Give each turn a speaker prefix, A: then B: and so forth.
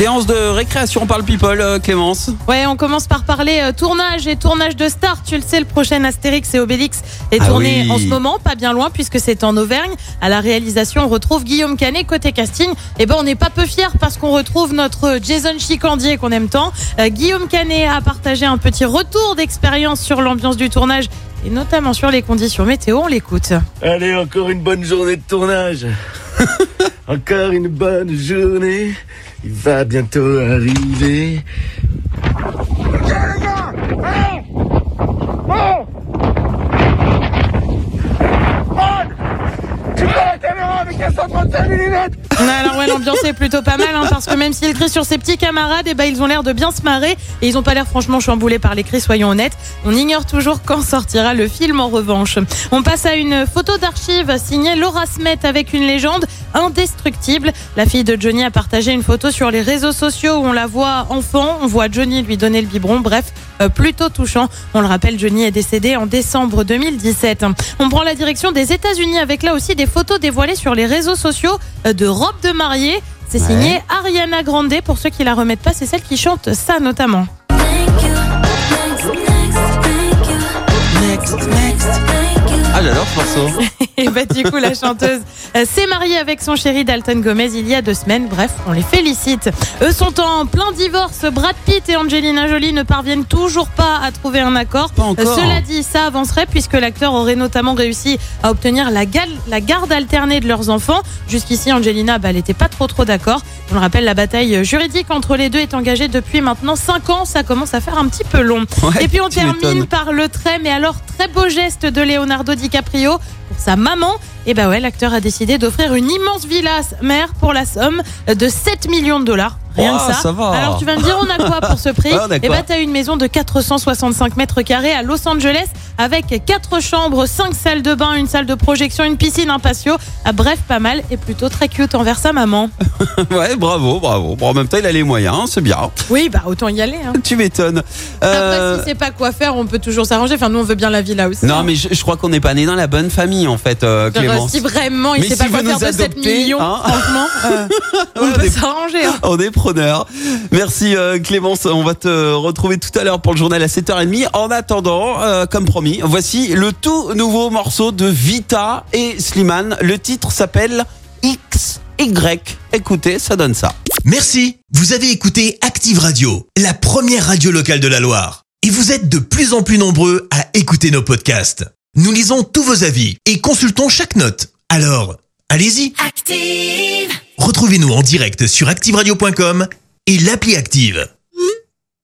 A: Séance de récréation par le people, euh, Clémence.
B: Ouais, on commence par parler euh, tournage et tournage de stars. Tu le sais, le prochain Astérix et Obélix est
A: Ah
B: tourné
A: oui.
B: en ce moment, pas bien loin, puisque c'est en Auvergne. À la réalisation, on retrouve Guillaume Canet côté casting. Et ben, on n'est pas peu fiers parce qu'on retrouve notre Jason Chicandier qu'on aime tant. Euh, Guillaume Canet a partagé un petit retour d'expérience sur l'ambiance du tournage et notamment sur les conditions météo. On l'écoute.
C: Allez, encore une bonne journée de tournage. encore une bonne journée. Il va bientôt arriver.
B: Alors l'ambiance est plutôt pas mal hein, parce que même s'il crie sur ses petits camarades, et ben ils ont l'air de bien se marrer et ils ont pas l'air franchement chamboulés par les cris, soyons honnêtes. On ignore toujours quand sortira le film en revanche. On passe à une photo d'archive signée Laura Smet avec une légende indestructible. La fille de Johnny a partagé une photo sur les réseaux sociaux où on la voit enfant, on voit Johnny lui donner le biberon, bref, euh, plutôt touchant. On le rappelle, Johnny est décédé en décembre 2017. On prend la direction des États-Unis avec là aussi des photos dévoilées sur les réseaux sociaux euh, de robes de mariée. C'est signé Ariana Grande. Pour ceux qui la remettent pas, c'est celle qui chante ça notamment.
A: Ah, j'adore ce morceau.
B: Et bah du coup, la chanteuse euh, s'est mariée avec son chéri Dalton Gomez il y a deux semaines. Bref, on les félicite. Eux sont en plein divorce. Brad Pitt et Angelina Jolie ne parviennent toujours pas à trouver un accord.
A: Pas encore.
B: Cela dit, ça avancerait puisque l'acteur aurait notamment réussi à obtenir la, garde alternée de leurs enfants. Jusqu'ici, Angelina, bah, elle n'était pas trop trop d'accord. On le rappelle, la bataille juridique entre les deux est engagée depuis maintenant cinq ans. Ça commence à faire un petit peu long.
A: Ouais,
B: et puis on termine par le très, mais alors très beau geste de Leonardo DiCaprio pour sa maman. Et bah ouais, l'acteur a décidé d'offrir une immense villa mère pour la somme de 7 millions de dollars. Rien que ça.
A: ça va.
B: Alors tu vas me dire, on a quoi pour ce prix
A: Ouais,
B: Et
A: quoi
B: bah t'as une maison de 465 mètres carrés à Los Angeles avec quatre chambres, cinq salles de bain, une salle de projection, une piscine, un patio. Ah, bref, pas mal et plutôt très cute envers sa maman.
A: ouais, bravo, bravo. Bon, en même temps, il a les moyens, c'est bien.
B: Oui, bah autant y aller. hein.
A: Tu m'étonnes.
B: Après,
A: Euh,
B: si c'est pas quoi faire, on peut toujours s'arranger. Enfin, nous, on veut bien la villa aussi.
A: non,
B: hein.
A: mais je, je crois qu'on n'est pas né dans la bonne famille, en fait, euh,
B: Si vraiment il
A: Mais
B: sait
A: si
B: pas quoi faire
A: nous
B: de 7
A: adoptez,
B: millions,
A: hein.
B: franchement, euh, on peut s'arranger. hein.
A: On est preneur. Merci euh, Clémence. On va te retrouver tout à l'heure pour le journal à 7h30. En attendant, euh, comme promis, voici le tout nouveau morceau de Vita et Slimane. Le titre s'appelle XY. Écoutez, ça donne ça.
D: Merci, vous avez écouté Active Radio, la première radio locale de la Loire. Et vous êtes de plus en plus nombreux à écouter nos podcasts. Nous lisons tous vos avis et consultons chaque note. Alors, allez-y,
E: Active.
D: retrouvez-nous en direct sur activeradio.com et l'appli Active.